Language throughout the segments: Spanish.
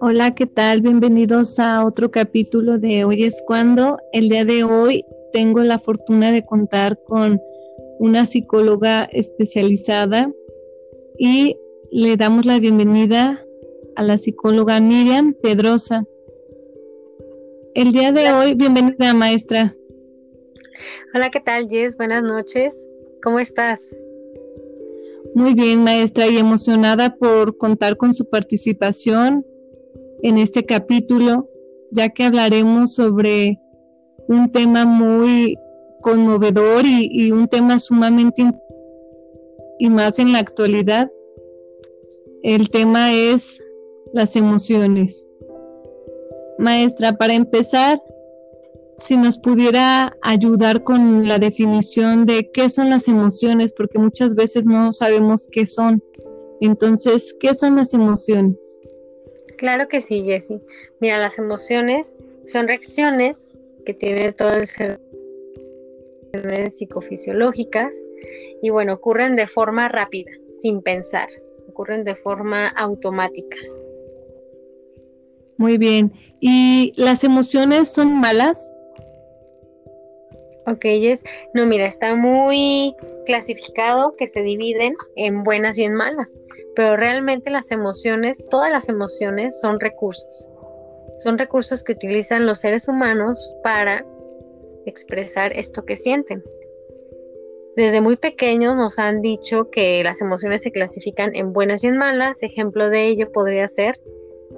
Hola, ¿qué tal? Bienvenidos a otro capítulo de Hoy es cuando. El día de hoy tengo la fortuna de contar con una psicóloga especializada y le damos la bienvenida a la psicóloga Miriam Pedrosa. El día de hoy, bienvenida maestra. Hola, ¿qué tal Jess? Buenas noches. ¿Cómo estás? Muy bien, maestra, y emocionada por contar con su participación en este capítulo, ya que hablaremos sobre un tema muy conmovedor y, un tema sumamente y más en la actualidad. El tema es las emociones. Maestra, para empezar, si nos pudiera ayudar con la definición de qué son las emociones, porque muchas veces no sabemos qué son. Entonces, ¿qué son las emociones? Claro que sí, Jessie. Mira, las emociones son reacciones que tiene todo el ser psicofisiológicas y bueno, ocurren de forma rápida, sin pensar, ocurren de forma automática. Muy bien. ¿Y las emociones son malas? Ok, es, no, mira, está muy clasificado que se dividen en buenas y en malas, pero realmente las emociones, todas las emociones son recursos. Son recursos que utilizan los seres humanos para expresar esto que sienten. Desde muy pequeños nos han dicho que las emociones se clasifican en buenas y en malas. Ejemplo de ello podría ser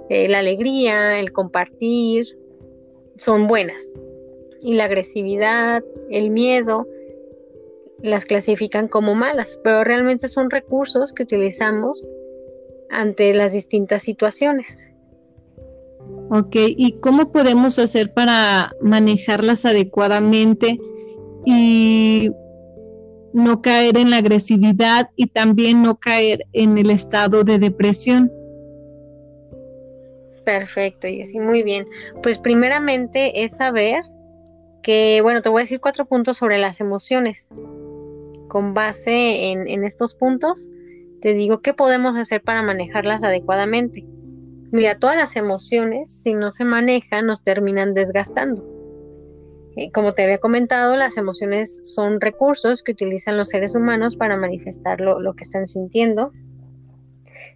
eh, la alegría, el compartir, son buenas y la agresividad, el miedo, las clasifican como malas, pero realmente son recursos que utilizamos ante las distintas situaciones. Ok, ¿y cómo podemos hacer para manejarlas adecuadamente y no caer en la agresividad y también no caer en el estado de depresión? Perfecto, y así muy bien. Pues primeramente es saber que, bueno, te voy a decir cuatro puntos sobre las emociones. Con base en, estos puntos, te digo qué podemos hacer para manejarlas adecuadamente. Mira, todas las emociones, si no se manejan, nos terminan desgastando. Eh, como te había comentado, las emociones son recursos que utilizan los seres humanos para manifestar lo, lo, que están sintiendo.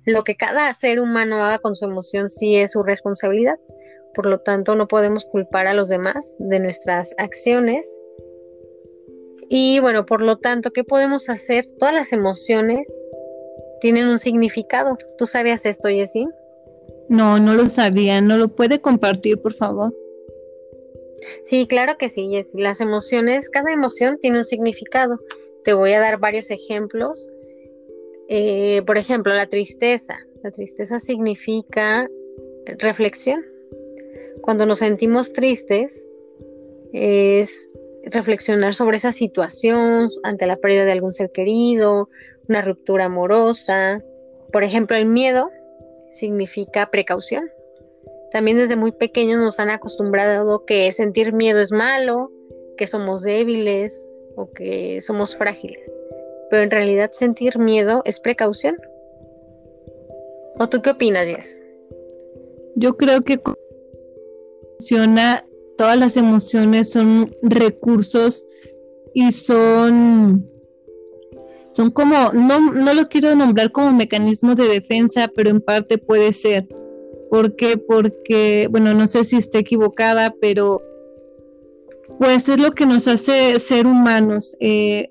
Lo que cada ser humano haga con su emoción sí es su responsabilidad. Por lo tanto, no podemos culpar a los demás de nuestras acciones. Y bueno, por lo tanto, ¿qué podemos hacer? Todas las emociones tienen un significado. ¿Tú sabías esto, Jessie? No, no lo sabía. ¿No lo puede compartir, por favor? Sí, claro que sí, Jessie. Las emociones, cada emoción tiene un significado. Te voy a dar varios ejemplos. Eh, por ejemplo, la tristeza. La tristeza significa reflexión. Cuando nos sentimos tristes, es reflexionar sobre esa situación ante la pérdida de algún ser querido, una ruptura amorosa. Por ejemplo, el miedo significa precaución. También desde muy pequeños nos han acostumbrado que sentir miedo es malo, que somos débiles o que somos frágiles. Pero en realidad sentir miedo es precaución. ¿O tú qué opinas, Jess? Yo creo que todas las emociones son recursos y son, son como, no, no lo quiero nombrar como mecanismo de defensa, pero en parte puede ser. ¿Por qué? Porque, bueno, no sé si esté equivocada, pero pues es lo que nos hace ser humanos. Eh,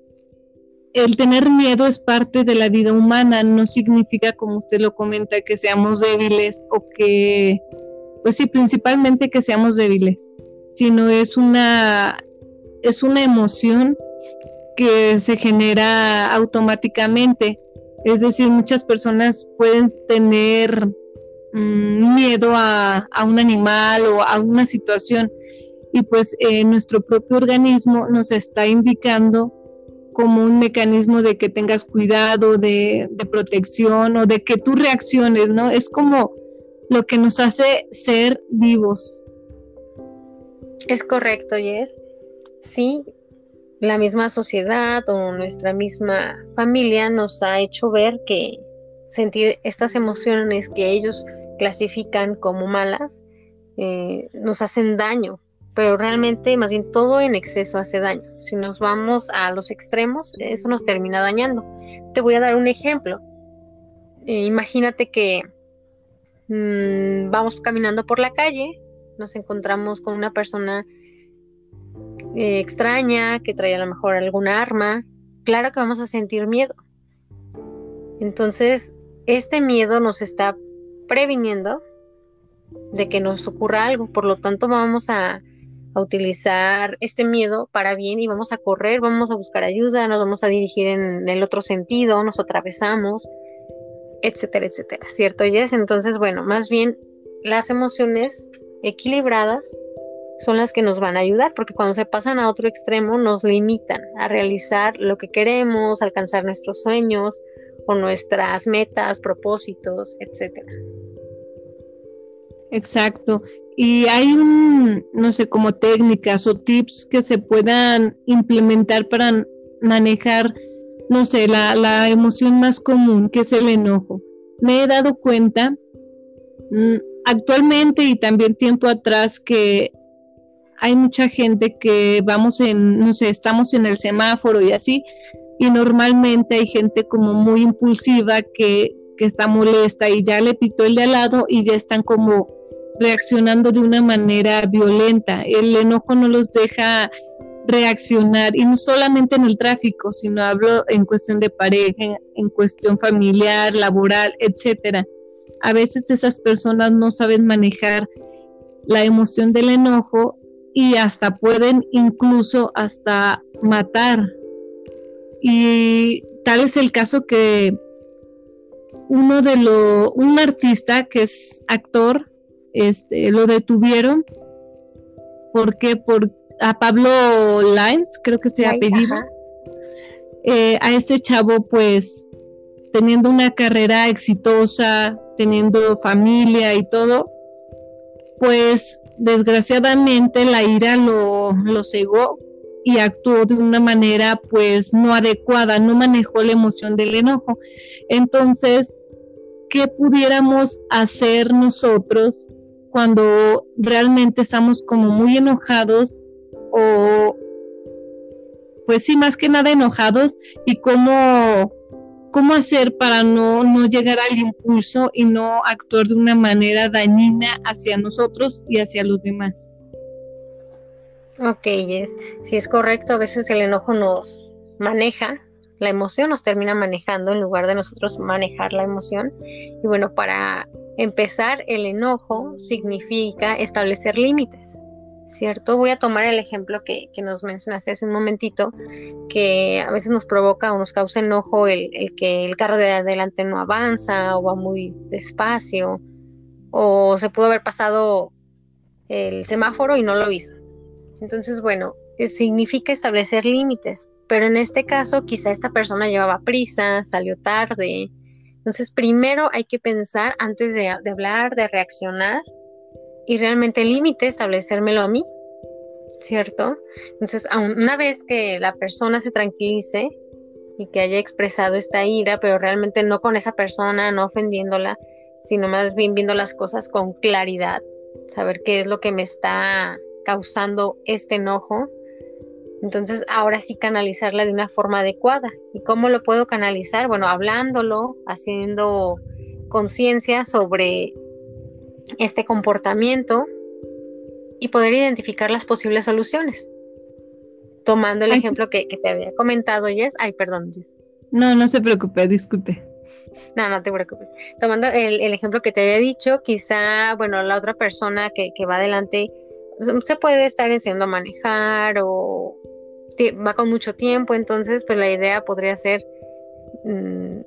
el tener miedo es parte de la vida humana, no significa, como usted lo comenta, que seamos débiles o que pues sí, principalmente que seamos débiles, sino es una, es una emoción que se genera automáticamente. Es decir, muchas personas pueden tener mm, miedo a, un animal o a una situación y pues eh, nuestro propio organismo nos está indicando como un mecanismo de que tengas cuidado, de, de protección o de que tú reacciones, ¿no? Es como lo que nos hace ser vivos. Es correcto, Jess. Sí, la misma sociedad o nuestra misma familia nos ha hecho ver que sentir estas emociones que ellos clasifican como malas eh, nos hacen daño, pero realmente más bien todo en exceso hace daño. Si nos vamos a los extremos, eso nos termina dañando. Te voy a dar un ejemplo. Eh, imagínate que mm, vamos caminando por la calle, nos encontramos con una persona eh, extraña que trae a lo mejor alguna arma. Claro que vamos a sentir miedo. Entonces, este miedo nos está previniendo de que nos ocurra algo. Por lo tanto, vamos a, utilizar este miedo para bien y vamos a correr, vamos a buscar ayuda, nos vamos a dirigir en el otro sentido, nos atravesamos, etcétera, etcétera. ¿Cierto, Jess? Entonces, bueno, más bien las emociones equilibradas son las que nos van a ayudar, porque cuando se pasan a otro extremo nos limitan a realizar lo que queremos, alcanzar nuestros sueños o nuestras metas, propósitos, etcétera. Exacto. Y hay un, no sé, como técnicas o tips que se puedan implementar para manejar, no sé, la, la emoción más común, que es el enojo. Me he dado cuenta mm, actualmente y también tiempo atrás que hay mucha gente que vamos en, no sé, estamos en el semáforo y así, y normalmente hay gente como muy impulsiva que que está molesta y ya le pitó el de al lado y ya están como reaccionando de una manera violenta. El enojo no los deja reaccionar y no solamente en el tráfico, sino hablo en cuestión de pareja, en cuestión familiar, laboral, etcétera. A veces esas personas no saben manejar la emoción del enojo y hasta pueden incluso hasta matar. Y tal es el caso que uno de los, un artista que es actor, este, lo detuvieron porque por a Pablo Lines, creo que se apellido, eh, a este chavo pues teniendo una carrera exitosa, teniendo familia y todo, pues desgraciadamente la ira lo, lo cegó y actuó de una manera pues no adecuada, no manejó la emoción del enojo. Entonces, ¿qué pudiéramos hacer nosotros cuando realmente estamos como muy enojados o pues sí, más que nada enojados y cómo, cómo hacer para no, no llegar al impulso y no actuar de una manera dañina hacia nosotros y hacia los demás? Ok, yes. si es correcto, a veces el enojo nos maneja, la emoción nos termina manejando en lugar de nosotros manejar la emoción. Y bueno, para empezar, el enojo significa establecer límites, ¿cierto? Voy a tomar el ejemplo que, nos mencionaste hace un momentito, que a veces nos provoca o nos causa enojo el, el que el carro de adelante no avanza o va muy despacio, o se pudo haber pasado el semáforo y no lo hizo. Entonces, bueno, eh, significa establecer límites, pero en este caso quizá esta persona llevaba prisa, salió tarde. Entonces, primero hay que pensar antes de, hablar, de reaccionar y realmente el límite establecérmelo a mí, ¿cierto? Entonces, una vez que la persona se tranquilice y que haya expresado esta ira, pero realmente no con esa persona, no ofendiéndola, sino más bien viendo las cosas con claridad, saber qué es lo que me está causando este enojo. Entonces, ahora sí canalizarla de una forma adecuada. ¿Y cómo lo puedo canalizar? Bueno, hablándolo, haciendo conciencia sobre este comportamiento y poder identificar las posibles soluciones. Tomando el ejemplo que, te había comentado, Jess. Ay, perdón, Jess. No, no se preocupe, disculpe. No, no te preocupes. Tomando el, ejemplo que te había dicho, quizá, bueno, la otra persona que, que va adelante se puede estar enseñando a manejar o va con mucho tiempo, entonces pues la idea podría ser mm,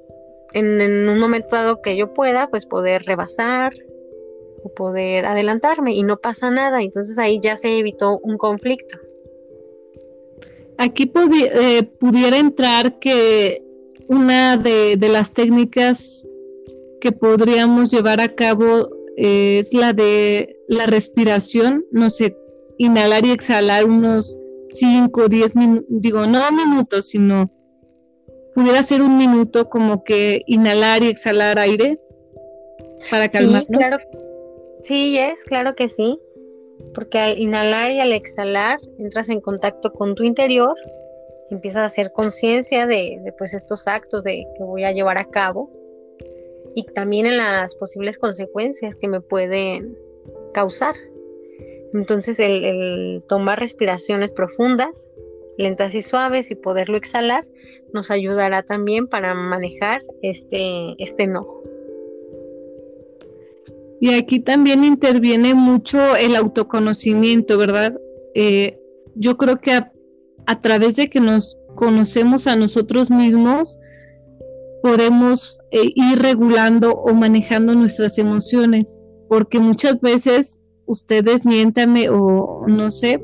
en, un momento dado que yo pueda, pues poder rebasar o poder adelantarme y no pasa nada, entonces ahí ya se evitó un conflicto. Aquí eh, pudiera entrar que una de, de las técnicas que podríamos llevar a cabo es la de la respiración, no sé, inhalar y exhalar unos 5, 10 minutos, digo, no minutos, sino pudiera ser un minuto como que inhalar y exhalar aire para calmar. Sí, claro. Sí, es, claro que sí. Porque al inhalar y al exhalar entras en contacto con tu interior, empiezas a hacer conciencia de, pues, estos actos de, que voy a llevar a cabo y también en las posibles consecuencias que me pueden causar. Entonces el, tomar respiraciones profundas, lentas y suaves y poderlo exhalar nos ayudará también para manejar este, este enojo. Y aquí también interviene mucho el autoconocimiento, ¿verdad? Eh, yo creo que a, través de que nos conocemos a nosotros mismos, podemos eh, ir regulando o manejando nuestras emociones, porque muchas veces ustedes miéntame o no sé,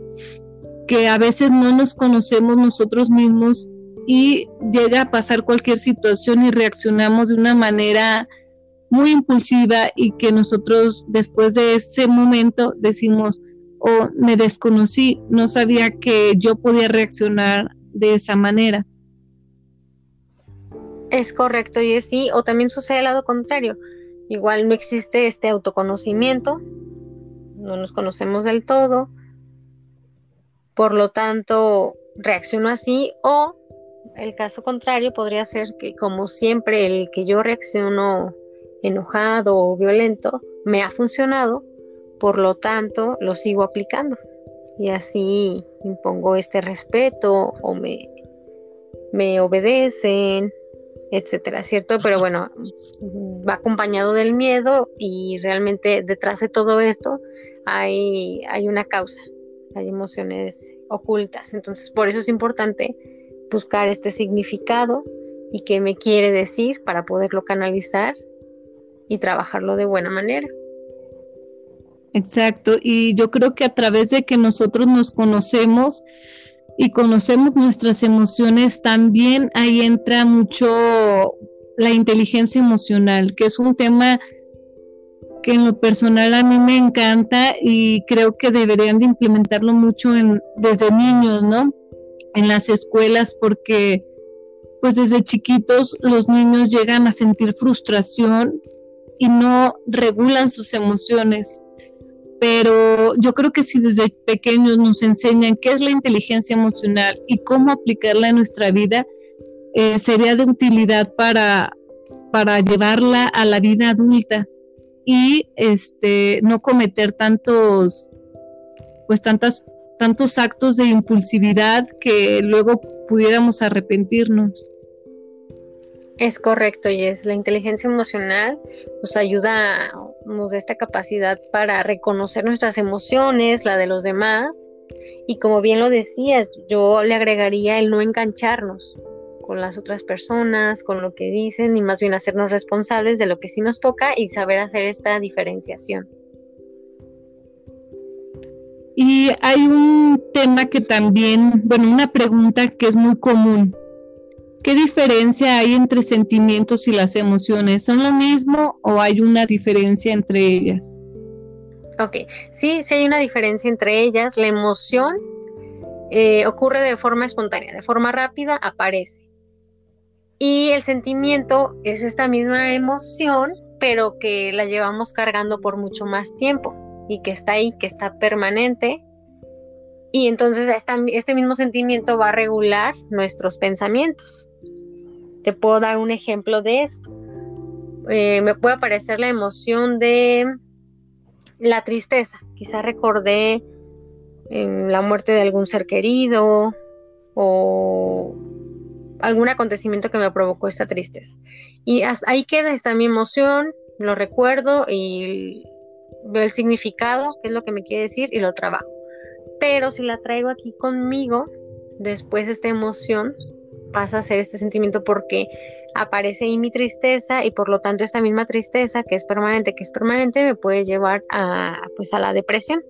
que a veces no nos conocemos nosotros mismos y llega a pasar cualquier situación y reaccionamos de una manera muy impulsiva y que nosotros después de ese momento decimos, oh, me desconocí, no sabía que yo podía reaccionar de esa manera. Es correcto, y es sí, o también sucede el lado contrario. Igual no existe este autoconocimiento, no nos conocemos del todo, por lo tanto reacciono así, o el caso contrario podría ser que como siempre el que yo reacciono enojado o violento me ha funcionado, por lo tanto lo sigo aplicando y así impongo este respeto o me, me obedecen etcétera, ¿cierto? Pero bueno, va acompañado del miedo y realmente detrás de todo esto hay, hay una causa, hay emociones ocultas. Entonces, por eso es importante buscar este significado y qué me quiere decir para poderlo canalizar y trabajarlo de buena manera. Exacto, y yo creo que a través de que nosotros nos conocemos, y conocemos nuestras emociones, también ahí entra mucho la inteligencia emocional, que es un tema que en lo personal a mí me encanta y creo que deberían de implementarlo mucho en, desde niños, ¿no? En las escuelas, porque pues desde chiquitos los niños llegan a sentir frustración y no regulan sus emociones pero yo creo que si desde pequeños nos enseñan qué es la inteligencia emocional y cómo aplicarla en nuestra vida, eh, sería de utilidad para, para llevarla a la vida adulta y este no cometer tantos pues tantas tantos actos de impulsividad que luego pudiéramos arrepentirnos. Es correcto, y es la inteligencia emocional nos ayuda, nos da esta capacidad para reconocer nuestras emociones, la de los demás, y como bien lo decías, yo le agregaría el no engancharnos con las otras personas, con lo que dicen, y más bien hacernos responsables de lo que sí nos toca y saber hacer esta diferenciación. Y hay un tema que también, bueno, una pregunta que es muy común ¿Qué diferencia hay entre sentimientos y las emociones? ¿Son lo mismo o hay una diferencia entre ellas? Ok, sí, sí hay una diferencia entre ellas. La emoción eh, ocurre de forma espontánea, de forma rápida aparece. Y el sentimiento es esta misma emoción, pero que la llevamos cargando por mucho más tiempo y que está ahí, que está permanente. Y entonces este mismo sentimiento va a regular nuestros pensamientos. Te puedo dar un ejemplo de esto. Eh, me puede aparecer la emoción de la tristeza. Quizá recordé eh, la muerte de algún ser querido o algún acontecimiento que me provocó esta tristeza. Y ahí queda esta mi emoción, lo recuerdo y veo el significado, qué es lo que me quiere decir y lo trabajo. Pero si la traigo aquí conmigo, después esta emoción pasa a ser este sentimiento porque aparece ahí mi tristeza y por lo tanto esta misma tristeza que es permanente, que es permanente, me puede llevar a, pues a la depresión.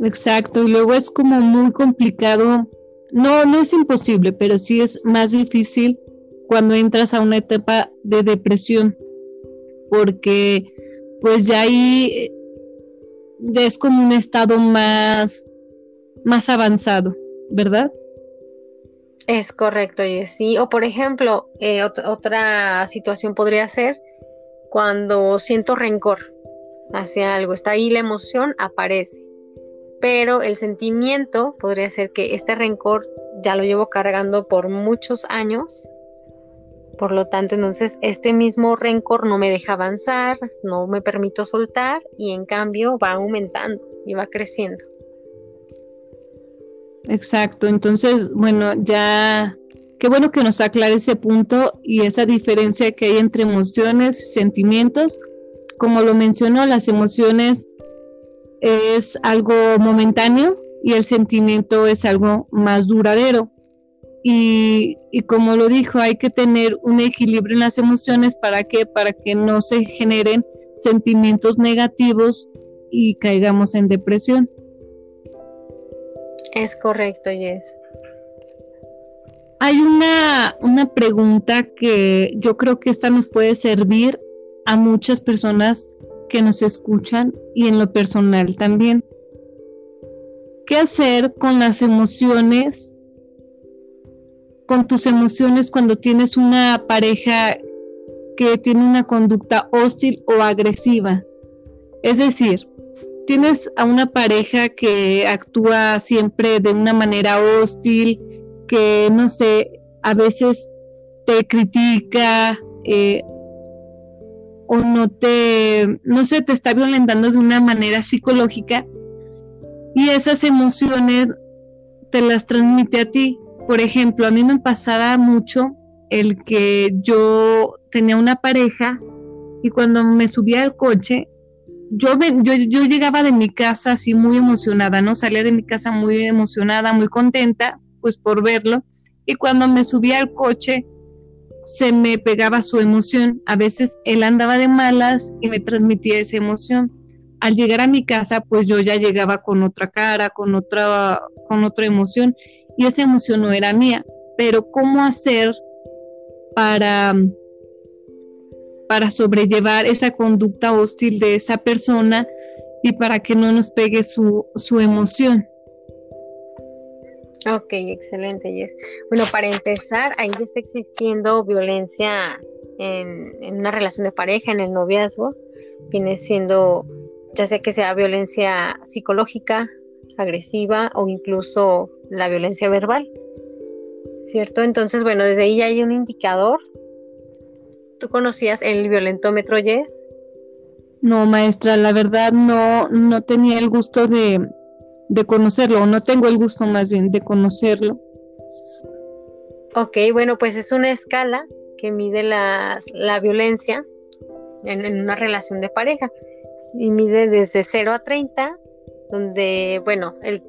Exacto, y luego es como muy complicado, no, no es imposible, pero sí es más difícil cuando entras a una etapa de depresión, porque pues ya ahí es como un estado más más avanzado, ¿verdad? Es correcto, y sí. O por ejemplo, eh, otra situación podría ser cuando siento rencor hacia algo, está ahí la emoción, aparece. Pero el sentimiento podría ser que este rencor ya lo llevo cargando por muchos años. Por lo tanto, entonces este mismo rencor no me deja avanzar, no me permito soltar y en cambio va aumentando y va creciendo. Exacto, entonces, bueno, ya, qué bueno que nos aclare ese punto y esa diferencia que hay entre emociones y sentimientos. Como lo mencionó, las emociones es algo momentáneo y el sentimiento es algo más duradero. Y, y, como lo dijo, hay que tener un equilibrio en las emociones para que, para que no se generen sentimientos negativos y caigamos en depresión. Es correcto, Jess. Hay una, una pregunta que yo creo que esta nos puede servir a muchas personas que nos escuchan y en lo personal también. ¿Qué hacer con las emociones, con tus emociones cuando tienes una pareja que tiene una conducta hostil o agresiva? Es decir, tienes a una pareja que actúa siempre de una manera hostil, que no sé, a veces te critica eh, o no te, no sé, te está violentando de una manera psicológica y esas emociones te las transmite a ti. Por ejemplo, a mí me pasaba mucho el que yo tenía una pareja y cuando me subía al coche yo, yo, llegaba de mi casa así muy emocionada, ¿no? Salía de mi casa muy emocionada, muy contenta, pues por verlo. Y cuando me subía al coche, se me pegaba su emoción. A veces él andaba de malas y me transmitía esa emoción. Al llegar a mi casa, pues yo ya llegaba con otra cara, con otra, con otra emoción. Y esa emoción no era mía. Pero ¿cómo hacer para para sobrellevar esa conducta hostil de esa persona y para que no nos pegue su, emoción. Ok, excelente, Yes. Bueno, para empezar, ahí está existiendo violencia en, en, una relación de pareja, en el noviazgo. Viene siendo, ya sea que sea violencia psicológica, agresiva o incluso la violencia verbal. ¿Cierto? Entonces, bueno, desde ahí ya hay un indicador ¿Tú conocías el violentómetro Yes? No, maestra, la verdad no, no tenía el gusto de, de conocerlo, o no tengo el gusto más bien de conocerlo. Ok, bueno, pues es una escala que mide la, la violencia en, una relación de pareja y mide desde 0 a 30, donde, bueno, el,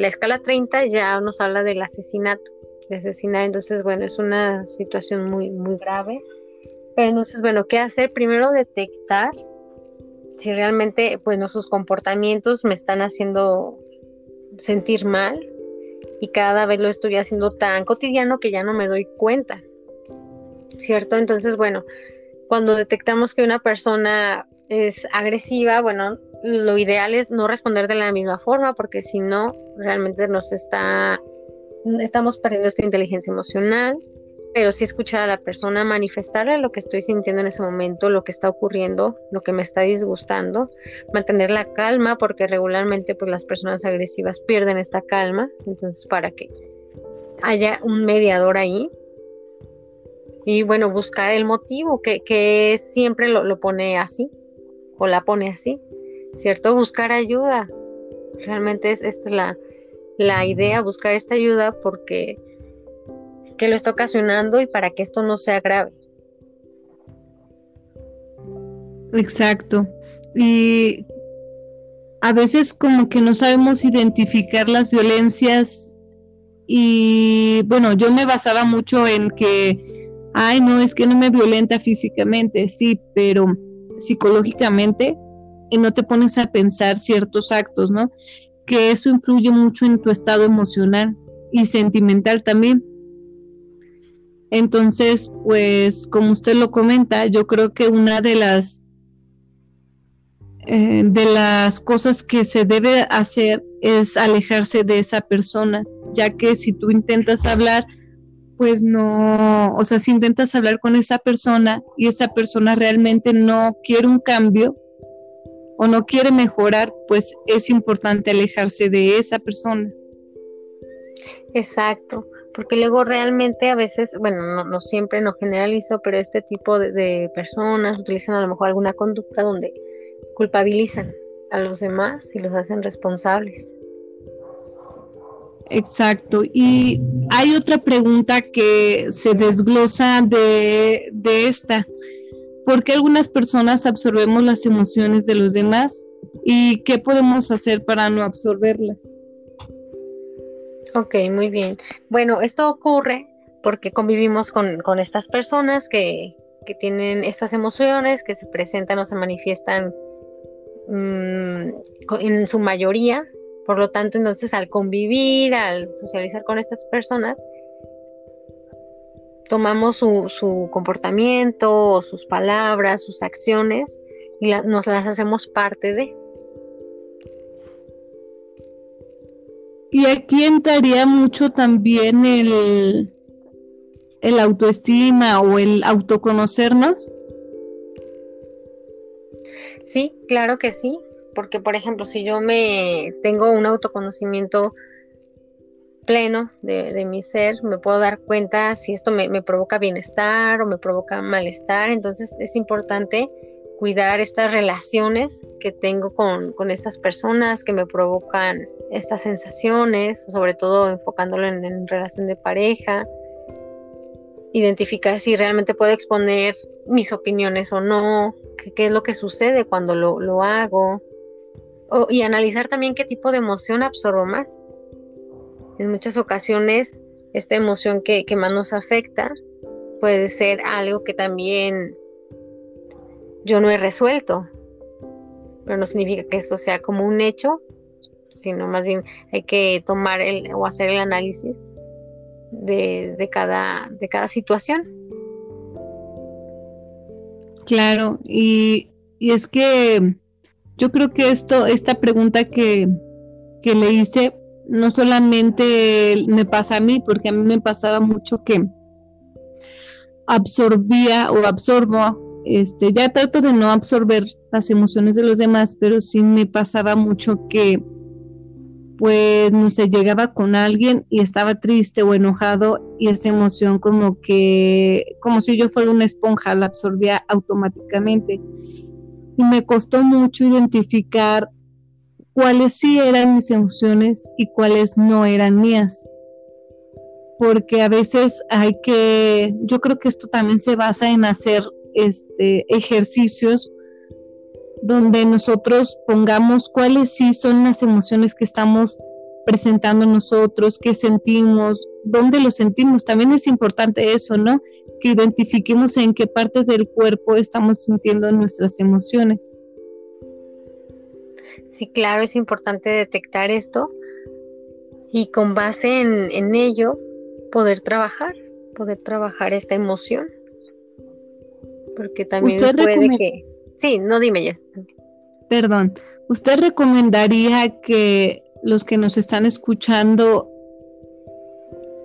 la escala 30 ya nos habla del asesinato, de asesinar, entonces, bueno, es una situación muy, muy grave pero entonces, bueno, ¿qué hacer? Primero detectar si realmente, bueno, sus comportamientos me están haciendo sentir mal y cada vez lo estoy haciendo tan cotidiano que ya no me doy cuenta, ¿cierto? Entonces, bueno, cuando detectamos que una persona es agresiva, bueno, lo ideal es no responder de la misma forma porque si no, realmente nos está, estamos perdiendo esta inteligencia emocional pero sí escuchar a la persona, manifestarle lo que estoy sintiendo en ese momento, lo que está ocurriendo, lo que me está disgustando, mantener la calma, porque regularmente pues las personas agresivas pierden esta calma, entonces para que haya un mediador ahí. Y bueno, buscar el motivo que, que siempre lo, lo pone así, o la pone así, ¿cierto? Buscar ayuda. Realmente es esta la, la idea, buscar esta ayuda porque que lo está ocasionando y para que esto no sea grave. Exacto. Y a veces como que no sabemos identificar las violencias y bueno, yo me basaba mucho en que, ay, no, es que no me violenta físicamente, sí, pero psicológicamente y no te pones a pensar ciertos actos, ¿no? Que eso influye mucho en tu estado emocional y sentimental también. Entonces, pues como usted lo comenta, yo creo que una de las eh, de las cosas que se debe hacer es alejarse de esa persona, ya que si tú intentas hablar, pues no, o sea, si intentas hablar con esa persona y esa persona realmente no quiere un cambio o no quiere mejorar, pues es importante alejarse de esa persona. Exacto, porque luego realmente a veces, bueno, no, siempre, no generalizo, pero este tipo de, personas utilizan a lo mejor alguna conducta donde culpabilizan a los demás y los hacen responsables. Exacto. Y hay otra pregunta que se desglosa de, de esta. ¿Por qué algunas personas absorbemos las emociones de los demás? ¿Y qué podemos hacer para no absorberlas? Ok, muy bien. Bueno, esto ocurre porque convivimos con, estas personas que, tienen estas emociones, que se presentan o se manifiestan mm, en su mayoría. Por lo tanto, entonces al convivir, al socializar con estas personas, tomamos su, comportamiento, sus palabras, sus acciones y nos las hacemos parte de. Y aquí entraría mucho también el, el autoestima o el autoconocernos. Sí, claro que sí, porque por ejemplo, si yo me tengo un autoconocimiento pleno de, mi ser, me puedo dar cuenta si esto me, me, provoca bienestar o me provoca malestar, entonces es importante cuidar estas relaciones que tengo con, con estas personas que me provocan estas sensaciones, sobre todo enfocándolo en, relación de pareja, identificar si realmente puedo exponer mis opiniones o no, qué, es lo que sucede cuando lo, hago, y analizar también qué tipo de emoción absorbo más. En muchas ocasiones, esta emoción que, que más nos afecta puede ser algo que también yo no he resuelto, pero no significa que esto sea como un hecho sino más bien hay que tomar el, o hacer el análisis de, cada, de cada situación. Claro, y, es que yo creo que esto, esta pregunta que, que le hice, no solamente me pasa a mí, porque a mí me pasaba mucho que absorbía o absorbo, este, ya trato de no absorber las emociones de los demás, pero sí me pasaba mucho que pues no sé, llegaba con alguien y estaba triste o enojado y esa emoción como que, como si yo fuera una esponja, la absorbía automáticamente. Y me costó mucho identificar cuáles sí eran mis emociones y cuáles no eran mías. Porque a veces hay que, yo creo que esto también se basa en hacer este, ejercicios donde nosotros pongamos cuáles sí son las emociones que estamos presentando nosotros, qué sentimos, dónde lo sentimos. También es importante eso, ¿no? Que identifiquemos en qué parte del cuerpo estamos sintiendo nuestras emociones. Sí, claro, es importante detectar esto y con base en, ello poder trabajar, poder trabajar esta emoción. Porque también puede que Sí, no dime, ya. Perdón. ¿Usted recomendaría que los que nos están escuchando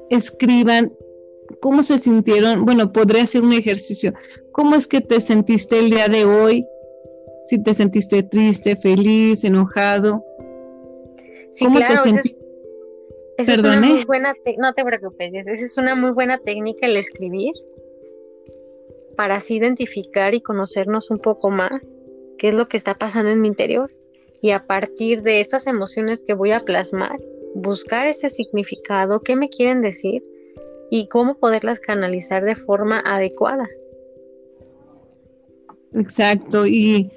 escriban cómo se sintieron? Bueno, podría ser un ejercicio. ¿Cómo es que te sentiste el día de hoy? Si te sentiste triste, feliz, enojado. Sí, claro, esa es, es una muy buena, no te preocupes, esa es una muy buena técnica el escribir para así identificar y conocernos un poco más qué es lo que está pasando en mi interior y a partir de estas emociones que voy a plasmar, buscar ese significado, qué me quieren decir y cómo poderlas canalizar de forma adecuada. Exacto, y,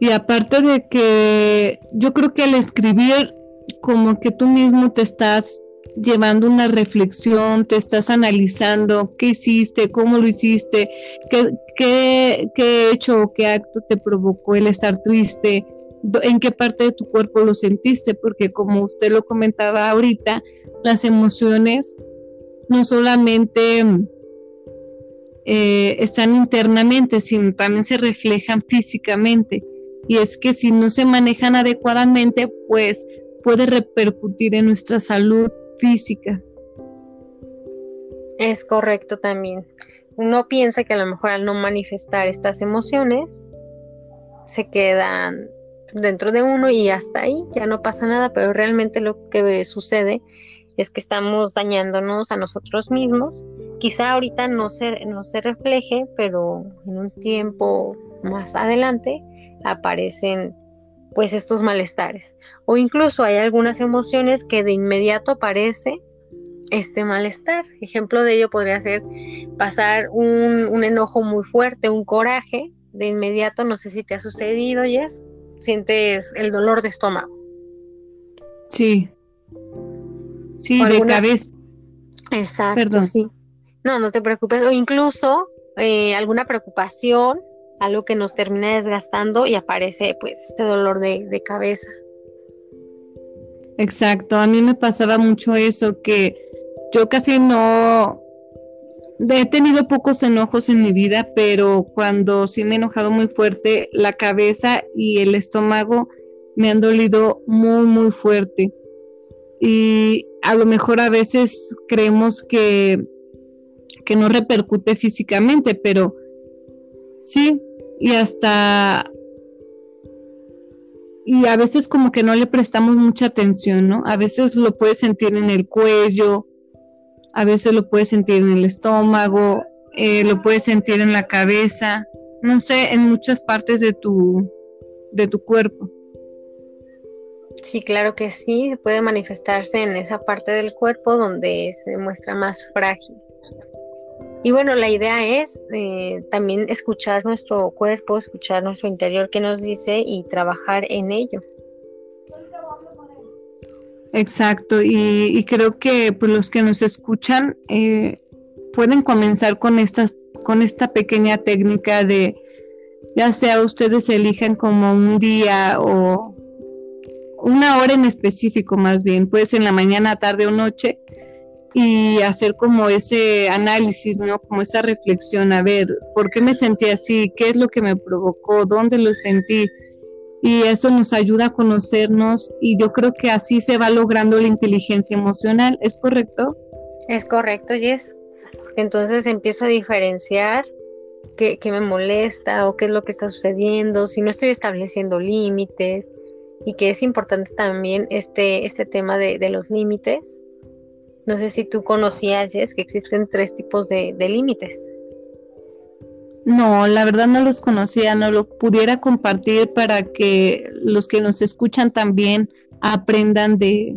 y aparte de que yo creo que al escribir como que tú mismo te estás llevando una reflexión, te estás analizando qué hiciste, cómo lo hiciste, qué, qué, hecho o qué acto te provocó el estar triste, en qué parte de tu cuerpo lo sentiste, porque como usted lo comentaba ahorita, las emociones no solamente eh, están internamente, sino también se reflejan físicamente. Y es que si no se manejan adecuadamente, pues puede repercutir en nuestra salud física. Es correcto también. Uno piensa que a lo mejor al no manifestar estas emociones, se quedan dentro de uno y hasta ahí ya no pasa nada, pero realmente lo que sucede es que estamos dañándonos a nosotros mismos. Quizá ahorita no se, no se refleje, pero en un tiempo más adelante aparecen pues estos malestares. O incluso hay algunas emociones que de inmediato aparece este malestar. Ejemplo de ello podría ser pasar un, un enojo muy fuerte, un coraje, de inmediato, no sé si te ha sucedido, Jess, sientes el dolor de estómago. Sí. Sí, de cabeza. Exacto, sí. No, no te preocupes. O incluso eh, alguna preocupación, algo que nos termina desgastando y aparece pues este dolor de, de cabeza. Exacto, a mí me pasaba mucho eso, que yo casi no, He tenido pocos enojos en mi vida, pero cuando sí me he enojado muy fuerte, la cabeza y el estómago me han dolido muy, muy fuerte. Y a lo mejor a veces creemos que, que no repercute físicamente, pero sí, y hasta... Y a veces como que no le prestamos mucha atención, ¿no? A veces lo puedes sentir en el cuello, a veces lo puedes sentir en el estómago, eh, lo puedes sentir en la cabeza, no sé, en muchas partes de tu, de tu cuerpo. Sí, claro que sí, puede manifestarse en esa parte del cuerpo donde se muestra más frágil. Y bueno, la idea es eh, también escuchar nuestro cuerpo, escuchar nuestro interior que nos dice y trabajar en ello. Exacto, y, creo que pues, los que nos escuchan eh, pueden comenzar con, estas, con esta pequeña técnica de, ya sea ustedes elijan como un día o una hora en específico más bien, puede ser en la mañana, tarde o noche, y hacer como ese análisis, ¿no? Como esa reflexión, a ver, ¿por qué me sentí así? ¿Qué es lo que me provocó? ¿Dónde lo sentí? y eso nos ayuda a conocernos y yo creo que así se va logrando la inteligencia emocional, ¿es correcto? Es correcto, Jess. Entonces empiezo a diferenciar qué, me molesta o qué es lo que está sucediendo, si no estoy estableciendo límites y que es importante también este, este tema de, los límites. No sé si tú conocías, Jess, que existen tres tipos de límites. No, la verdad no los conocía, no lo pudiera compartir para que los que nos escuchan también aprendan de,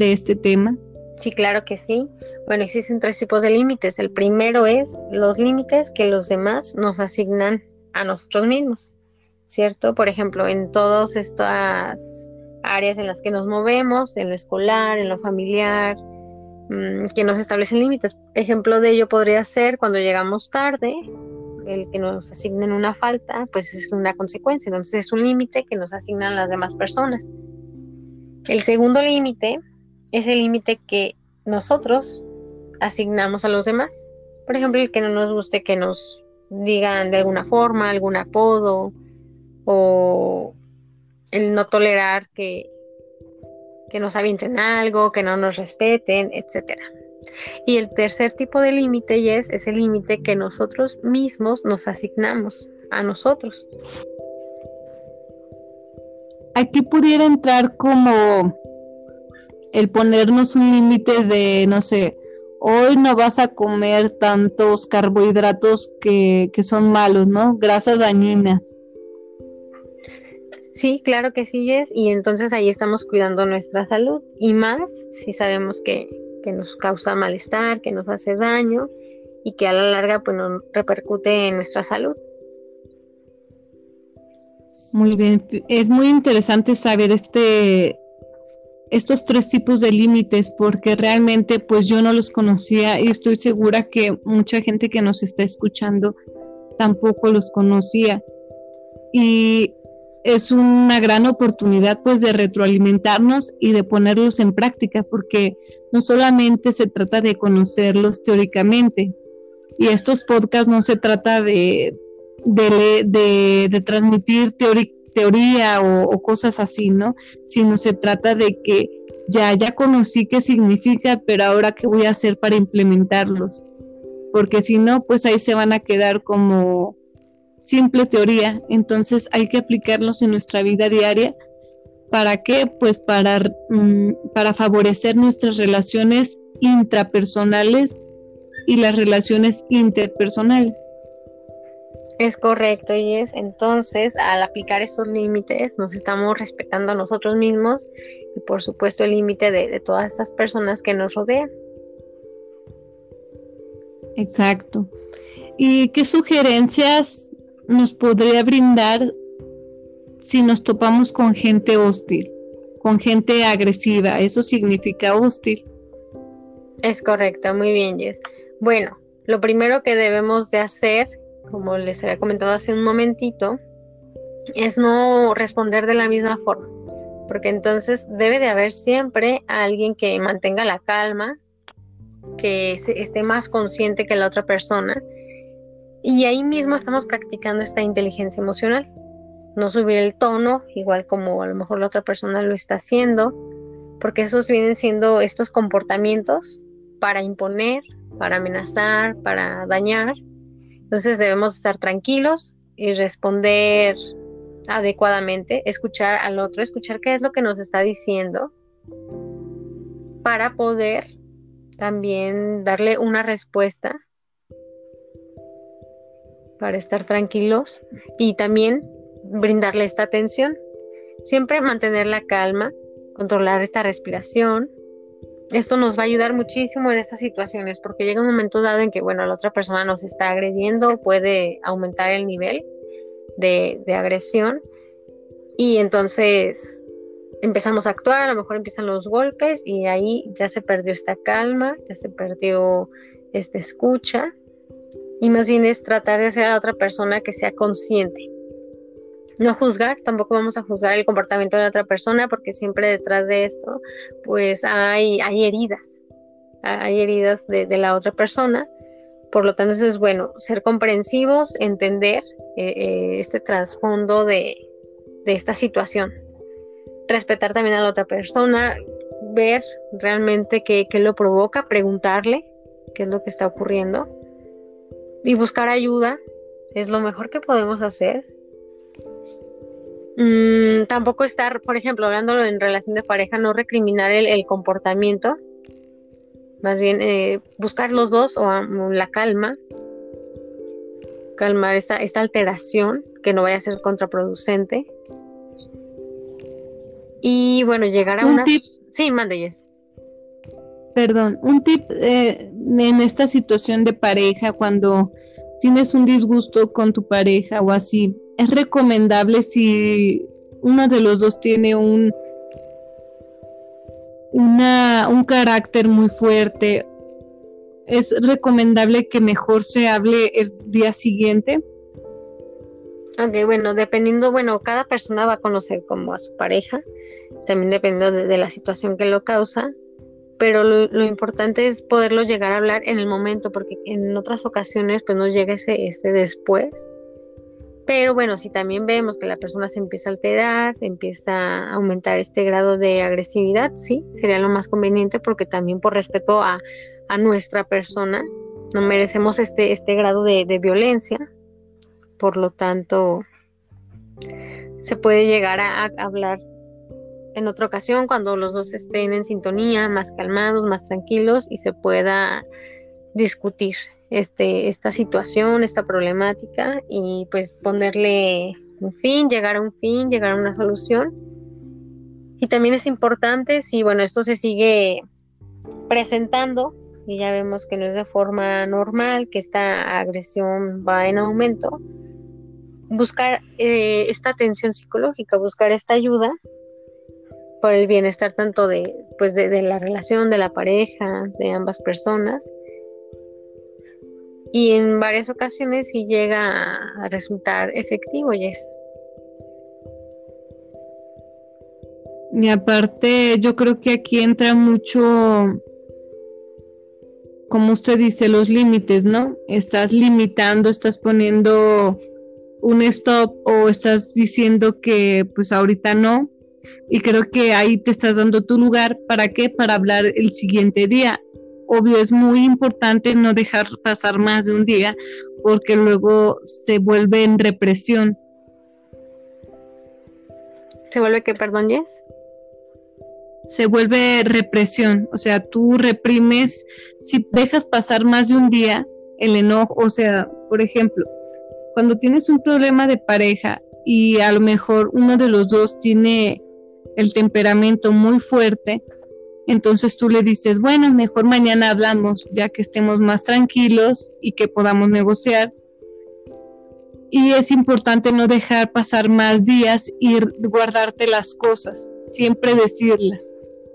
este tema. Sí, claro que sí. Bueno, existen tres tipos de límites. El primero es los límites que los demás nos asignan a nosotros mismos, ¿cierto? Por ejemplo, en todas estas áreas en las que nos movemos, en lo escolar, en lo familiar, mm, que nos establecen límites. Ejemplo de ello podría ser cuando llegamos tarde el que nos asignen una falta, pues es una consecuencia, entonces es un límite que nos asignan las demás personas. El segundo límite es el límite que nosotros asignamos a los demás. Por ejemplo, el que no nos guste que nos digan de alguna forma, algún apodo, o el no tolerar que, que nos avienten algo, que no nos respeten, etcétera. Y el tercer tipo de límite es, es el límite que nosotros mismos nos asignamos a nosotros. Aquí pudiera entrar como el ponernos un límite de, no sé, hoy no vas a comer tantos carbohidratos que, que son malos, ¿no? Grasas dañinas. Sí, claro que sí, es, y entonces ahí estamos cuidando nuestra salud y más si sabemos que, que nos causa malestar, que nos hace daño y que a la larga pues nos repercute en nuestra salud. Muy bien, es muy interesante saber este estos tres tipos de límites porque realmente pues yo no los conocía y estoy segura que mucha gente que nos está escuchando tampoco los conocía. Y es una gran oportunidad pues de retroalimentarnos y de ponerlos en práctica porque no solamente se trata de conocerlos teóricamente y estos podcasts no se trata de, de, de, transmitir teoría o, cosas así, ¿no? Sino se trata de que ya, ya conocí qué significa, pero ahora qué voy a hacer para implementarlos. Porque si no, pues ahí se van a quedar como simple teoría. Entonces hay que aplicarlos en nuestra vida diaria. ¿Para qué? Pues para, mm, para favorecer nuestras relaciones intrapersonales y las relaciones interpersonales. Es correcto, y es entonces al aplicar estos límites nos estamos respetando a nosotros mismos y por supuesto el límite de, todas estas personas que nos rodean. Exacto. ¿Y qué sugerencias nos podría brindar si nos topamos con gente hostil, con gente agresiva? Eso significa hostil. Es correcto, muy bien, Jess. Bueno, lo primero que debemos de hacer como les había comentado hace un momentito, es no responder de la misma forma, porque entonces debe de haber siempre alguien que mantenga la calma, que esté más consciente que la otra persona, y ahí mismo estamos practicando esta inteligencia emocional. No subir el tono, igual como a lo mejor la otra persona lo está haciendo, porque esos vienen siendo estos comportamientos para imponer, para amenazar, para dañar, entonces debemos estar tranquilos y responder adecuadamente, escuchar al otro, escuchar qué es lo que nos está diciendo para poder también darle una respuesta para estar tranquilos y también brindarle esta atención. Siempre mantener la calma, controlar esta respiración, esto nos va a ayudar muchísimo en estas situaciones porque llega un momento dado en que, bueno, la otra persona nos está agrediendo, puede aumentar el nivel de, agresión. Y entonces empezamos a actuar, a lo mejor empiezan los golpes y ahí ya se perdió esta calma, ya se perdió esta escucha y más bien es tratar de hacer a la otra persona que sea consciente. No juzgar, tampoco vamos a juzgar el comportamiento de la otra persona porque siempre detrás de esto pues hay, hay heridas, hay heridas de, la otra persona. Por lo tanto, es bueno ser comprensivos, entender eh, eh, este trasfondo de, esta situación, respetar también a la otra persona, ver realmente qué, qué lo provoca, preguntarle qué es lo que está ocurriendo y buscar ayuda es lo mejor que podemos hacer. Mm, tampoco estar, por ejemplo, hablándolo en relación de pareja, no recriminar el, comportamiento, más bien eh, buscar los dos o la calma, calmar esta, esta alteración que no vaya a ser contraproducente. Y bueno, llegar a una... Sí, mande, Perdón, un tip eh, en esta situación de pareja, cuando tienes un disgusto con tu pareja o así, es recomendable si uno de los dos tiene un, una, un carácter muy fuerte, es recomendable que mejor se hable el día siguiente. Ok, bueno, dependiendo, bueno, cada persona va a conocer como a su pareja, también dependiendo de, la situación que lo causa, pero lo, importante es poderlo llegar a hablar en el momento, porque en otras ocasiones pues no llega ese, ese después pero bueno, si también vemos que la persona se empieza a alterar, empieza a aumentar este grado de agresividad, sí, sería lo más conveniente porque también por respeto a, nuestra persona no merecemos este, este grado de, violencia. Por lo tanto, se puede llegar a, a hablar en otra ocasión cuando los dos estén en sintonía, más calmados, más tranquilos y se pueda discutir este, esta situación, esta problemática y pues ponerle un fin, llegar a un fin, llegar a una solución. Y también es importante, si bueno, esto se sigue presentando y ya vemos que no es de forma normal, que esta agresión va en aumento, buscar eh, esta atención psicológica, buscar esta ayuda por el bienestar tanto de, pues de la relación, de la pareja, de ambas personas y en varias ocasiones sí llega a resultar efectivo, Yes. Y aparte, yo creo que aquí entra mucho, como usted dice, los límites, ¿no? Estás limitando, estás poniendo un stop o estás diciendo que pues ahorita no. Y creo que ahí te estás dando tu lugar. ¿Para qué? Para hablar el siguiente día. Obvio, es muy importante no dejar pasar más de un día porque luego se vuelve en represión. ¿Se vuelve qué, perdón, Jess? Se vuelve represión, o sea, tú reprimes, si dejas pasar más de un día el enojo, o sea, por ejemplo, cuando tienes un problema de pareja y a lo mejor uno de los dos tiene el temperamento muy fuerte, entonces tú le dices, bueno, mejor mañana hablamos, ya que estemos más tranquilos y que podamos negociar. Y es importante no dejar pasar más días y guardarte las cosas, siempre decirlas,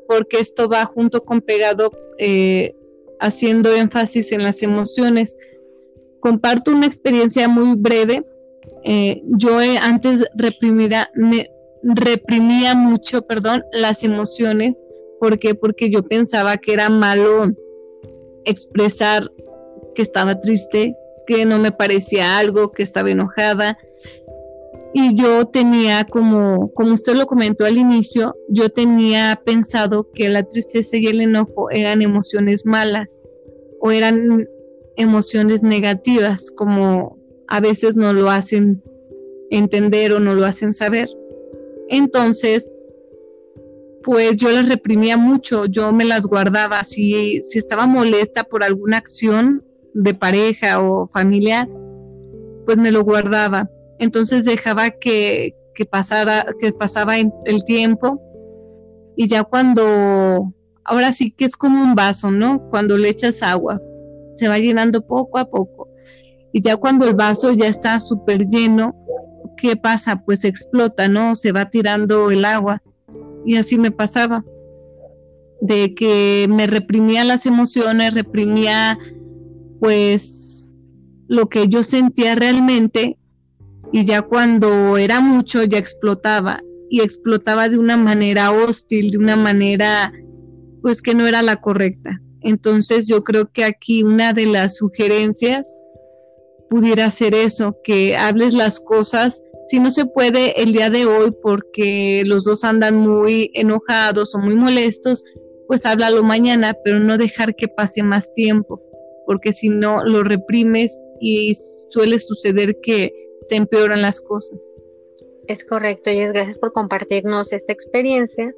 porque esto va junto con pegado eh, haciendo énfasis en las emociones. Comparto una experiencia muy breve. Eh, yo antes reprimida, reprimía mucho, perdón, las emociones ¿Por qué? Porque yo pensaba que era malo expresar que estaba triste, que no me parecía algo, que estaba enojada. Y yo tenía, como, como usted lo comentó al inicio, yo tenía pensado que la tristeza y el enojo eran emociones malas o eran emociones negativas, como a veces no lo hacen entender o no lo hacen saber. Entonces, pues yo las reprimía mucho, yo me las guardaba, si, si estaba molesta por alguna acción de pareja o familiar, pues me lo guardaba. Entonces dejaba que, que pasara, que pasaba el tiempo y ya cuando, ahora sí que es como un vaso, ¿no? Cuando le echas agua, se va llenando poco a poco. Y ya cuando el vaso ya está súper lleno, ¿qué pasa? Pues explota, ¿no? Se va tirando el agua y así me pasaba, de que me reprimía las emociones, reprimía pues lo que yo sentía realmente y ya cuando era mucho ya explotaba y explotaba de una manera hostil, de una manera pues que no era la correcta. Entonces yo creo que aquí una de las sugerencias pudiera ser eso, que hables las cosas si no se puede el día de hoy porque los dos andan muy enojados o muy molestos, pues háblalo mañana, pero no dejar que pase más tiempo, porque si no lo reprimes y suele suceder que se empeoran las cosas. Es correcto, y es gracias por compartirnos esta experiencia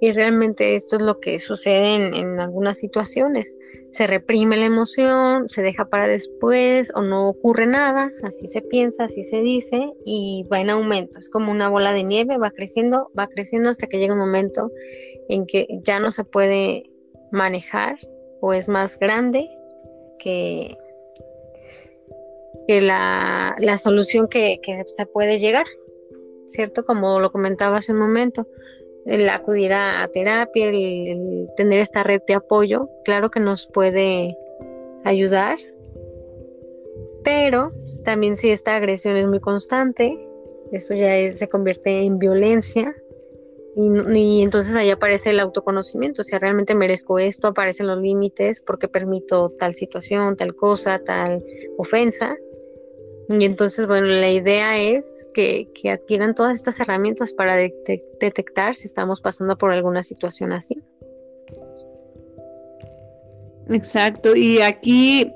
y realmente esto es lo que sucede en, algunas situaciones. Se reprime la emoción, se deja para después o no ocurre nada, así se piensa, así se dice y va en aumento. Es como una bola de nieve, va creciendo, va creciendo hasta que llega un momento en que ya no se puede manejar o es más grande que, que la, solución que, que se puede llegar, ¿cierto? Como lo comentaba hace un momento el acudir a, terapia, el, tener esta red de apoyo, claro que nos puede ayudar, pero también si esta agresión es muy constante, esto ya se convierte en violencia y, entonces ahí aparece el autoconocimiento, si realmente merezco esto, aparecen los límites porque permito tal situación, tal cosa, tal ofensa y entonces, bueno, la idea es que, adquieran todas estas herramientas para detectar si estamos pasando por alguna situación así. Exacto, y aquí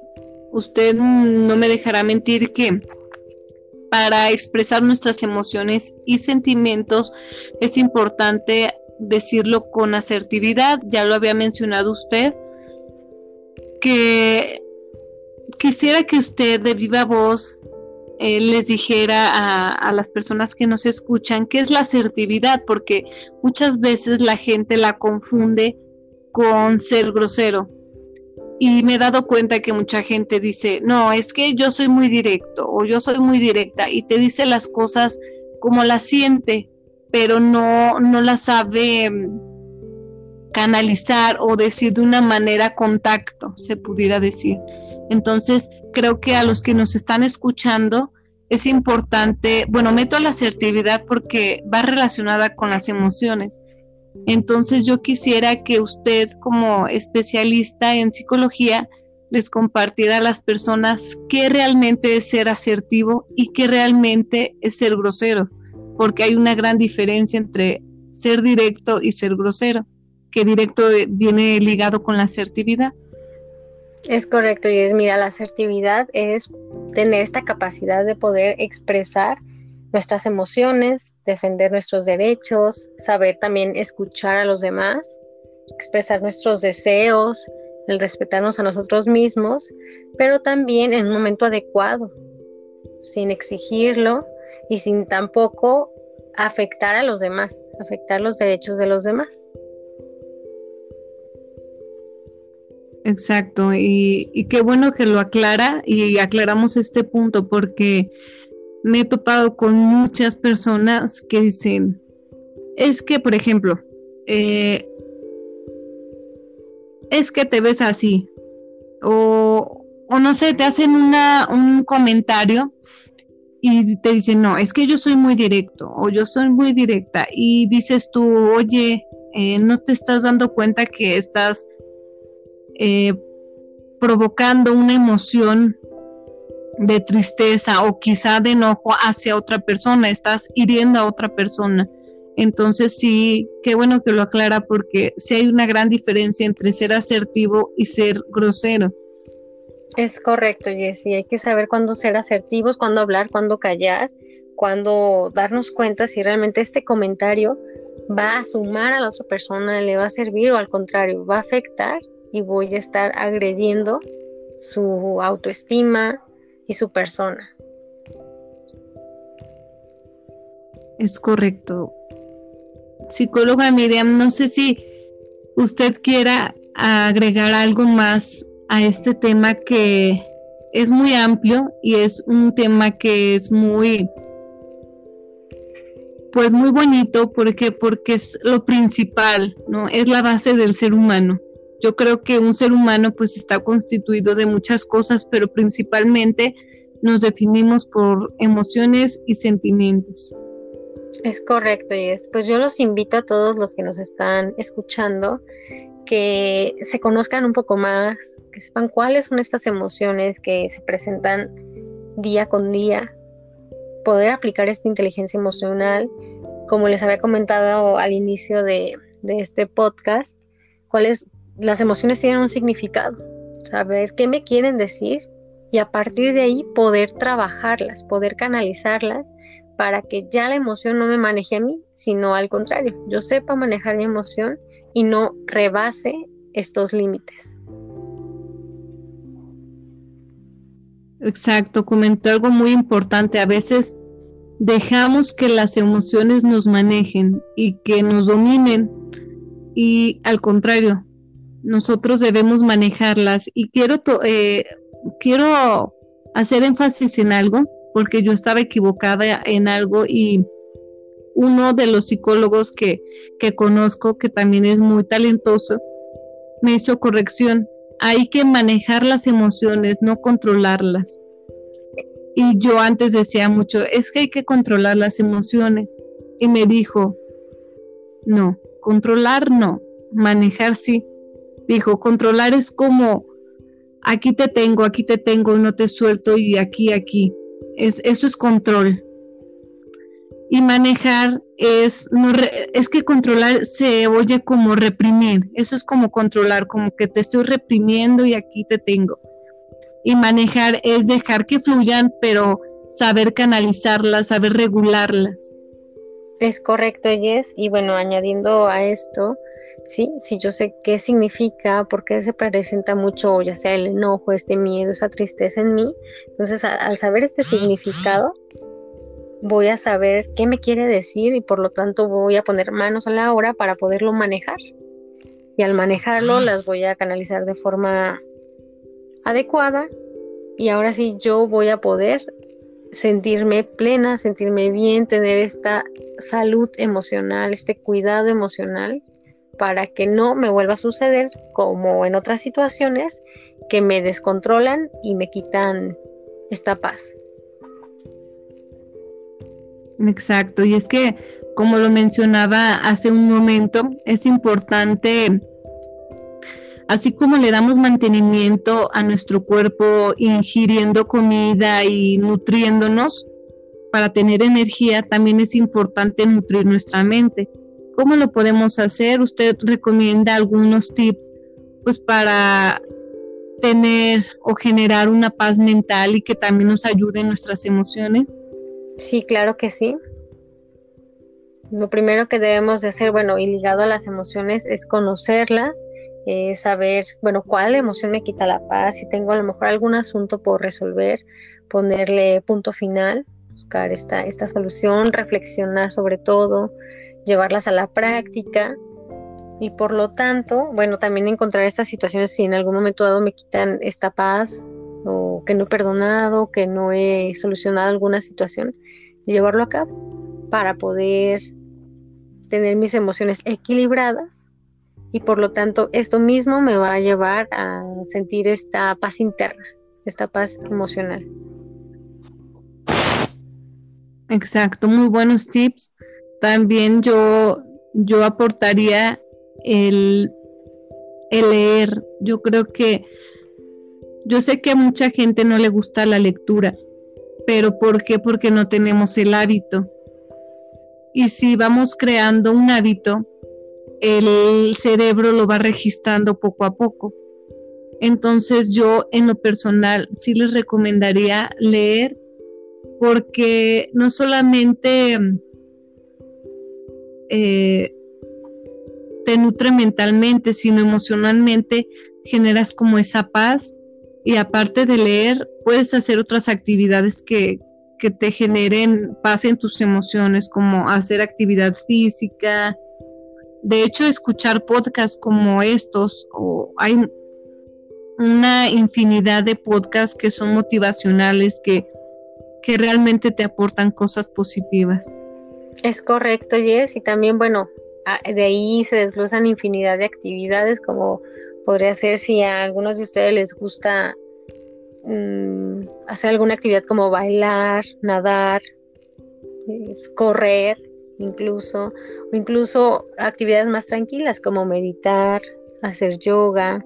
usted no me dejará mentir que para expresar nuestras emociones y sentimientos es importante decirlo con asertividad, ya lo había mencionado usted, que quisiera que usted de viva voz eh, les dijera a, las personas que nos escuchan qué es la asertividad, porque muchas veces la gente la confunde con ser grosero. Y me he dado cuenta que mucha gente dice, no, es que yo soy muy directo o yo soy muy directa y te dice las cosas como las siente, pero no, no las sabe mm, canalizar o decir de una manera contacto, se pudiera decir. Entonces, creo que a los que nos están escuchando es importante, bueno, meto la asertividad porque va relacionada con las emociones. Entonces yo quisiera que usted como especialista en psicología les compartirá a las personas qué realmente es ser asertivo y qué realmente es ser grosero, porque hay una gran diferencia entre ser directo y ser grosero, que directo viene ligado con la asertividad. Es correcto, y es, mira, la asertividad es tener esta capacidad de poder expresar nuestras emociones, defender nuestros derechos, saber también escuchar a los demás, expresar nuestros deseos, el respetarnos a nosotros mismos, pero también en un momento adecuado, sin exigirlo y sin tampoco afectar a los demás, afectar los derechos de los demás. Exacto, y, qué bueno que lo aclara y aclaramos este punto porque me he topado con muchas personas que dicen, es que, por ejemplo, eh, es que te ves así, o, o no sé, te hacen una, un comentario y te dicen, no, es que yo soy muy directo o yo soy muy directa y dices tú, oye, eh, no te estás dando cuenta que estás eh, provocando una emoción de tristeza o quizá de enojo hacia otra persona, estás hiriendo a otra persona. Entonces sí, qué bueno que lo aclara porque sí hay una gran diferencia entre ser asertivo y ser grosero. Es correcto, Jessy. Hay que saber cuándo ser asertivos, cuándo hablar, cuándo callar, cuándo darnos cuenta si realmente este comentario va a sumar a la otra persona, le va a servir o al contrario, va a afectar y voy a estar agrediendo su autoestima y su persona. Es correcto. Psicóloga Miriam, no sé si usted quiera agregar algo más a este tema que es muy amplio y es un tema que es muy pues muy bonito porque porque es lo principal, ¿no? Es la base del ser humano. Yo creo que un ser humano pues está constituido de muchas cosas, pero principalmente nos definimos por emociones y sentimientos. Es correcto, y es, pues yo los invito a todos los que nos están escuchando que se conozcan un poco más, que sepan cuáles son estas emociones que se presentan día con día, poder aplicar esta inteligencia emocional, como les había comentado al inicio de, de este podcast, cuáles las emociones tienen un significado, saber qué me quieren decir y a partir de ahí poder trabajarlas, poder canalizarlas para que ya la emoción no me maneje a mí, sino al contrario, yo sepa manejar mi emoción y no rebase estos límites. Exacto, comentó algo muy importante. A veces dejamos que las emociones nos manejen y que nos dominen y al contrario, nosotros debemos manejarlas. Y quiero, eh, quiero hacer énfasis en algo, porque yo estaba equivocada en algo y uno de los psicólogos que, que conozco, que también es muy talentoso, me hizo corrección. Hay que manejar las emociones, no controlarlas. Y yo antes decía mucho, es que hay que controlar las emociones. Y me dijo, no, controlar no, manejar sí. Dijo, controlar es como, aquí te tengo, aquí te tengo, no te suelto y aquí, aquí. Es, eso es control. Y manejar es, no es que controlar se oye como reprimir. Eso es como controlar, como que te estoy reprimiendo y aquí te tengo. Y manejar es dejar que fluyan, pero saber canalizarlas, saber regularlas. Es correcto, Jess. Y bueno, añadiendo a esto, ¿sí? Si yo sé qué significa, por qué se presenta mucho, ya sea el enojo, este miedo, esa tristeza en mí, entonces al saber este significado, voy a saber qué me quiere decir y por lo tanto voy a poner manos a la obra para poderlo manejar. Y al manejarlo las voy a canalizar de forma adecuada y ahora sí yo voy a poder sentirme plena, sentirme bien, tener esta salud emocional, este cuidado emocional para que no me vuelva a suceder como en otras situaciones que me descontrolan y me quitan esta paz. Exacto, y es que, como lo mencionaba hace un momento, es importante así como le damos mantenimiento a nuestro cuerpo ingiriendo comida y nutriéndonos para tener energía, también es importante nutrir nuestra mente. ¿Cómo lo podemos hacer? ¿Usted recomienda algunos tips pues para tener o generar una paz mental y que también nos ayude en nuestras emociones? Sí, claro que sí. Lo primero que debemos de hacer, bueno, y ligado a las emociones, es conocerlas, es saber, bueno, cuál emoción me quita la paz, si tengo a lo mejor algún asunto por resolver, ponerle punto final, buscar esta, esta solución, reflexionar sobre todo, llevarlas a la práctica y por lo tanto, bueno, también encontrar estas situaciones si en algún momento dado me quitan esta paz o que no he perdonado, que no he solucionado alguna situación, llevarlo a cabo para poder tener mis emociones equilibradas y por lo tanto esto mismo me va a llevar a sentir esta paz interna, esta paz emocional. Exacto, muy buenos tips. También yo, yo aportaría el, el leer. Yo creo que yo sé que a mucha gente no le gusta la lectura, pero ¿por qué? Porque no tenemos el hábito. Y si vamos creando un hábito, el cerebro lo va registrando poco a poco. Entonces yo en lo personal sí les recomendaría leer porque no solamente eh, te nutre mentalmente, sino emocionalmente generas como esa paz y aparte de leer, puedes hacer otras actividades que, que te generen paz en tus emociones, como hacer actividad física. De hecho, escuchar podcasts como estos, o hay una infinidad de podcasts que son motivacionales, que, que realmente te aportan cosas positivas. Es correcto, Jess, y también, bueno, de ahí se desglosan infinidad de actividades, como podría ser si a algunos de ustedes les gusta mm, hacer alguna actividad como bailar, nadar, correr, incluso, o incluso actividades más tranquilas como meditar, hacer yoga,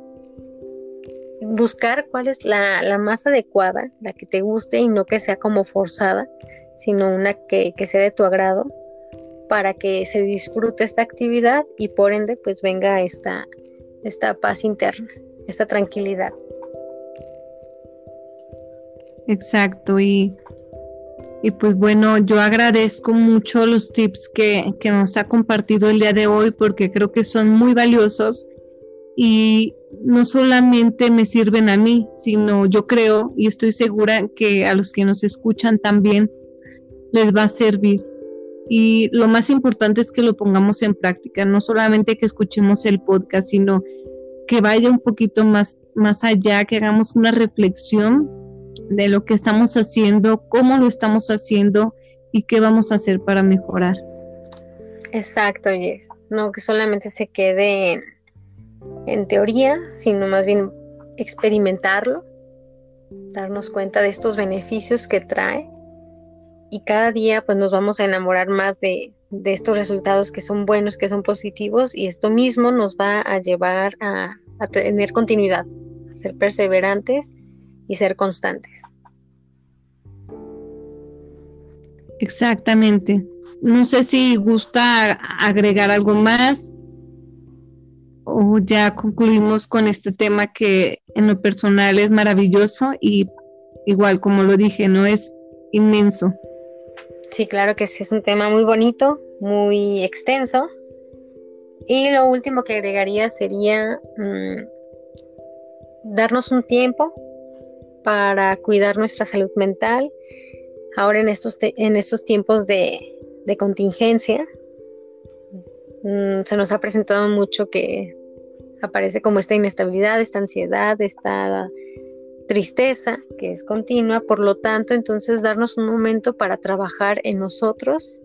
buscar cuál es la, más adecuada, la que te guste y no que sea como forzada, sino una que, que sea de tu agrado para que se disfrute esta actividad y por ende pues venga esta, esta paz interna, esta tranquilidad. Exacto, y, y pues bueno, yo agradezco mucho los tips que, que nos ha compartido el día de hoy porque creo que son muy valiosos y no solamente me sirven a mí, sino yo creo y estoy segura que a los que nos escuchan también les va a servir y lo más importante es que lo pongamos en práctica, no solamente que escuchemos el podcast, sino que vaya un poquito más, más allá, que hagamos una reflexión de lo que estamos haciendo, cómo lo estamos haciendo y qué vamos a hacer para mejorar. Exacto, Yes. No que solamente se quede en, en teoría, sino más bien experimentarlo, darnos cuenta de estos beneficios que trae y cada día pues nos vamos a enamorar más de, estos resultados que son buenos, que son positivos y esto mismo nos va a llevar a, tener continuidad, a ser perseverantes y ser constantes. Exactamente. No sé si gusta agregar algo más o ya concluimos con este tema que en lo personal es maravilloso y igual como lo dije, no es inmenso. Sí, claro que sí, es un tema muy bonito, muy extenso. Y lo último que agregaría sería mm, darnos un tiempo para cuidar nuestra salud mental. Ahora en estos, en estos tiempos de, contingencia, mm, se nos ha presentado mucho que aparece como esta inestabilidad, esta ansiedad, esta tristeza que es continua, por lo tanto, entonces darnos un momento para trabajar en nosotros,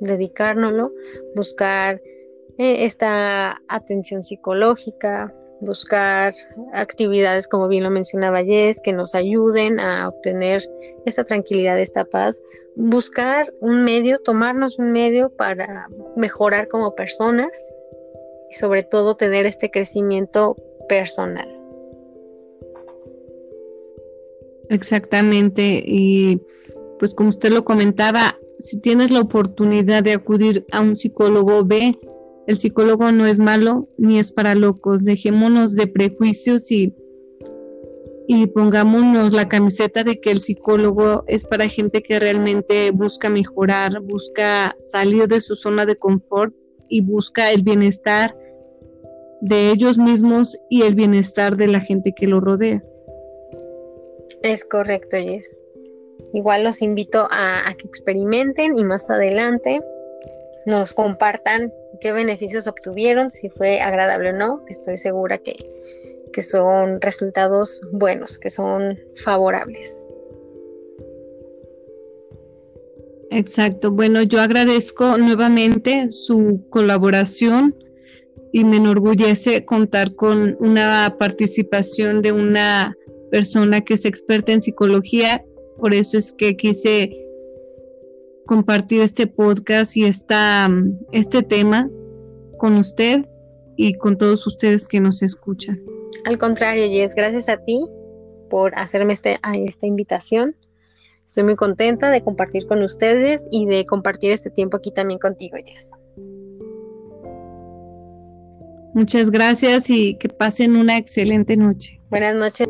dedicárnoslo, buscar eh, esta atención psicológica, buscar actividades, como bien lo mencionaba Jess, que nos ayuden a obtener esta tranquilidad, esta paz, buscar un medio, tomarnos un medio para mejorar como personas y sobre todo tener este crecimiento personal. Exactamente, y pues como usted lo comentaba, si tienes la oportunidad de acudir a un psicólogo, ve, el psicólogo no es malo ni es para locos, dejémonos de prejuicios y, y pongámonos la camiseta de que el psicólogo es para gente que realmente busca mejorar, busca salir de su zona de confort y busca el bienestar de ellos mismos y el bienestar de la gente que lo rodea. Es correcto, Jess. Igual los invito a, que experimenten y más adelante nos compartan qué beneficios obtuvieron, si fue agradable o no. Estoy segura que, que son resultados buenos, que son favorables. Exacto. Bueno, yo agradezco nuevamente su colaboración y me enorgullece contar con una participación de una persona que es experta en psicología. Por eso es que quise compartir este podcast y esta, este tema con usted y con todos ustedes que nos escuchan. Al contrario, Jess, gracias a ti por hacerme este, esta invitación. Estoy muy contenta de compartir con ustedes y de compartir este tiempo aquí también contigo, Jess. Muchas gracias y que pasen una excelente noche. Buenas noches.